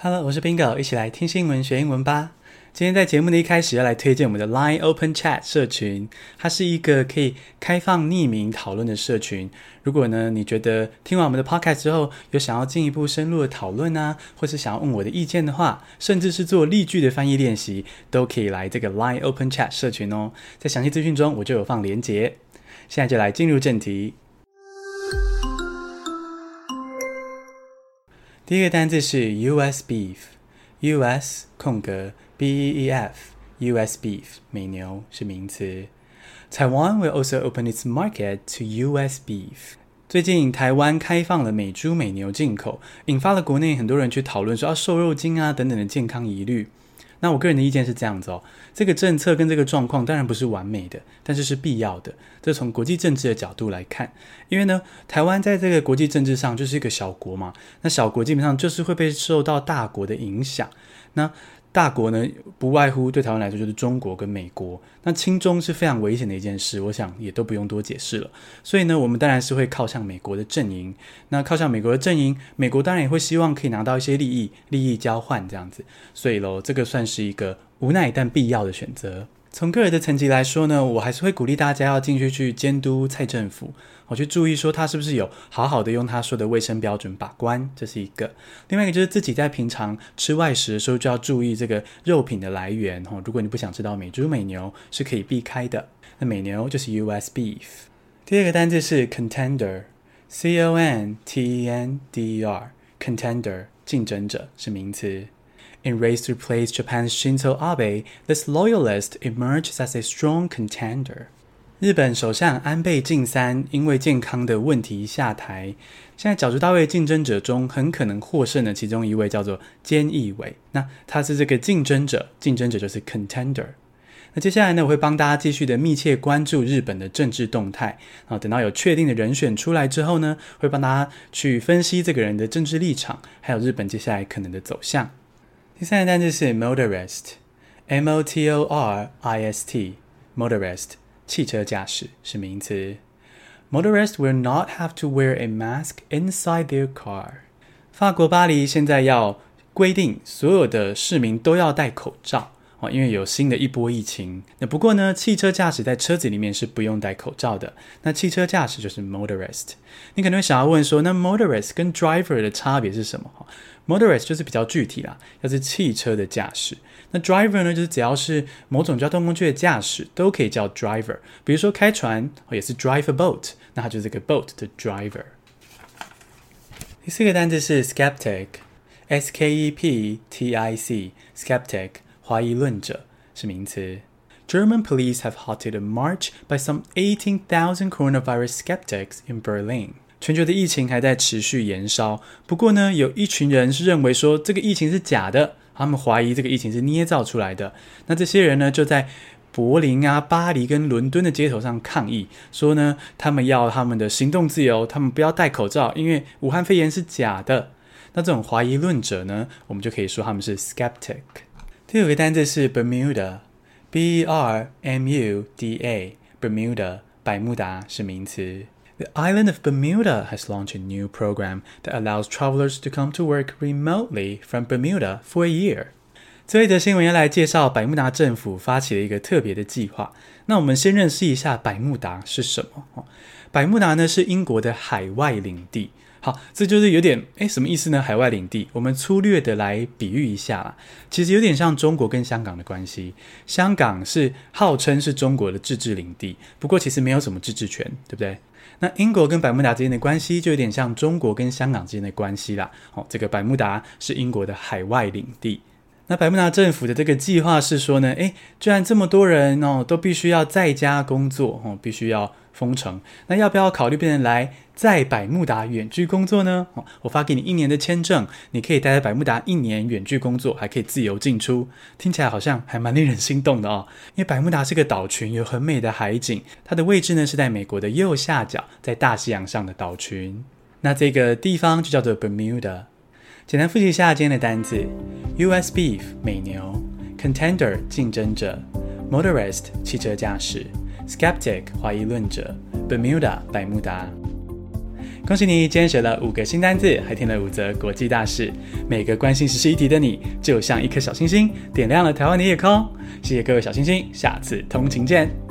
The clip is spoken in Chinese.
Hello，我是 Bingo，一起来听新闻学英文吧。今天在节目的一开始要来推荐我们的 Line Open Chat 社群，它是一个可以开放匿名讨论的社群。如果呢你觉得听完我们的 Podcast 之后有想要进一步深入的讨论啊，或是想要问我的意见的话，甚至是做例句的翻译练习，都可以来这个 Line Open Chat 社群哦。在详细资讯中我就有放连结。现在就来进入正题。第一个单字是 U.S. beef，U.S. 空格 B-E-E-F，U.S. beef 美牛是名词。Taiwan will also open its market to U.S. beef。最近台湾开放了美猪美牛进口，引发了国内很多人去讨论说啊瘦肉精啊等等的健康疑虑。那我个人的意见是这样子哦，这个政策跟这个状况当然不是完美的，但是是必要的。这从国际政治的角度来看，因为呢，台湾在这个国际政治上就是一个小国嘛，那小国基本上就是会被受到大国的影响。那大国呢，不外乎对台湾来说就是中国跟美国。那亲中是非常危险的一件事，我想也都不用多解释了。所以呢，我们当然是会靠向美国的阵营。那靠向美国的阵营，美国当然也会希望可以拿到一些利益，利益交换这样子。所以喽，这个算是一个无奈但必要的选择。从个人的层级来说呢，我还是会鼓励大家要进去去监督蔡政府，我去注意说他是不是有好好的用他说的卫生标准把关，这是一个。另外一个就是自己在平常吃外食的时候就要注意这个肉品的来源哈。如果你不想吃到美猪美牛是可以避开的，那美牛就是 U.S. beef。第二个单字是 contender，C O N T E N D E R，contender 竞争者是名词。In race to replace Japan's Shinzo Abe, this loyalist emerges as a strong contender. 日本首相安倍晋三因为健康的问题下台，现在角逐大位竞争者中很可能获胜的其中一位叫做菅义伟。那他是这个竞争者，竞争者就是 contender。那接下来呢，我会帮大家继续的密切关注日本的政治动态啊，等到有确定的人选出来之后呢，会帮大家去分析这个人的政治立场，还有日本接下来可能的走向。第三个单词是 motorist，M-O-T-O-R-I-S-T，motorist，汽车驾驶是名词。Motorists will not have to wear a mask inside their car。法国巴黎现在要规定所有的市民都要戴口罩。 哦，因为有新的一波疫情。那不过呢，汽车驾驶在车子里面是不用戴口罩的。那汽车驾驶就是 motorist。你可能会想要问说，那 motorist 跟 driver 的差别是什么？哈，motorist 就是比较具体啦，要是汽车的驾驶。那 driver 呢，就是只要是某种交通工具的驾驶都可以叫 driver。比如说开船，也是 drive a boat，那它就是这个 boat 的 driver。第四个单词是 skeptic，S K E P T I C，skeptic。怀疑论者是名词。German police have halted a march by some 18,000 coronavirus skeptics in Berlin。全球的疫情还在持续延烧，不过呢，有一群人是认为说这个疫情是假的，他们怀疑这个疫情是捏造出来的。那这些人呢，就在柏林啊、巴黎跟伦敦的街头上抗议，说呢，他们要他们的行动自由，他们不要戴口罩，因为武汉肺炎是假的。那这种怀疑论者呢，我们就可以说他们是 skeptic。第五个单字是 Bermuda，B-E-R-M-U-D-A，Bermuda，百慕达是名词。The island of Bermuda has launched a new program that allows travelers to come to work remotely from Bermuda for a year。这一则新闻要来介绍百慕达政府发起了一个特别的计划。那我们先认识一下百慕达是什么？百慕达呢是英国的海外领地。 好，这就是有点诶，什么意思呢？海外领地，我们粗略的来比喻一下啦。其实有点像中国跟香港的关系。香港是号称是中国的自治领地，不过其实没有什么自治权，对不对？那英国跟百慕达之间的关系就有点像中国跟香港之间的关系啦。哦，这个百慕达是英国的海外领地。那百慕达政府的这个计划是说呢，诶，居然这么多人哦，都必须要在家工作哦，必须要。封城，那要不要考虑变成来在百慕达远距工作呢？我发给你一年的签证，你可以待在百慕达一年远距工作，还可以自由进出，听起来好像还蛮令人心动的哦。因为百慕达是个岛群，有很美的海景，它的位置呢是在美国的右下角，在大西洋上的岛群。那这个地方就叫做 Bermuda。简单复习一下今天的单字：U.S. beef 美牛，Contender 竞争者，Motorist 汽车驾驶。Skeptic 怀疑论者，Bermuda 百慕达。恭喜你，今天学了五个新单字，还听了五则国际大事。每个关心时事议题的你，就像一颗小星星，点亮了台湾的夜空。谢谢各位小星星，下次通勤见。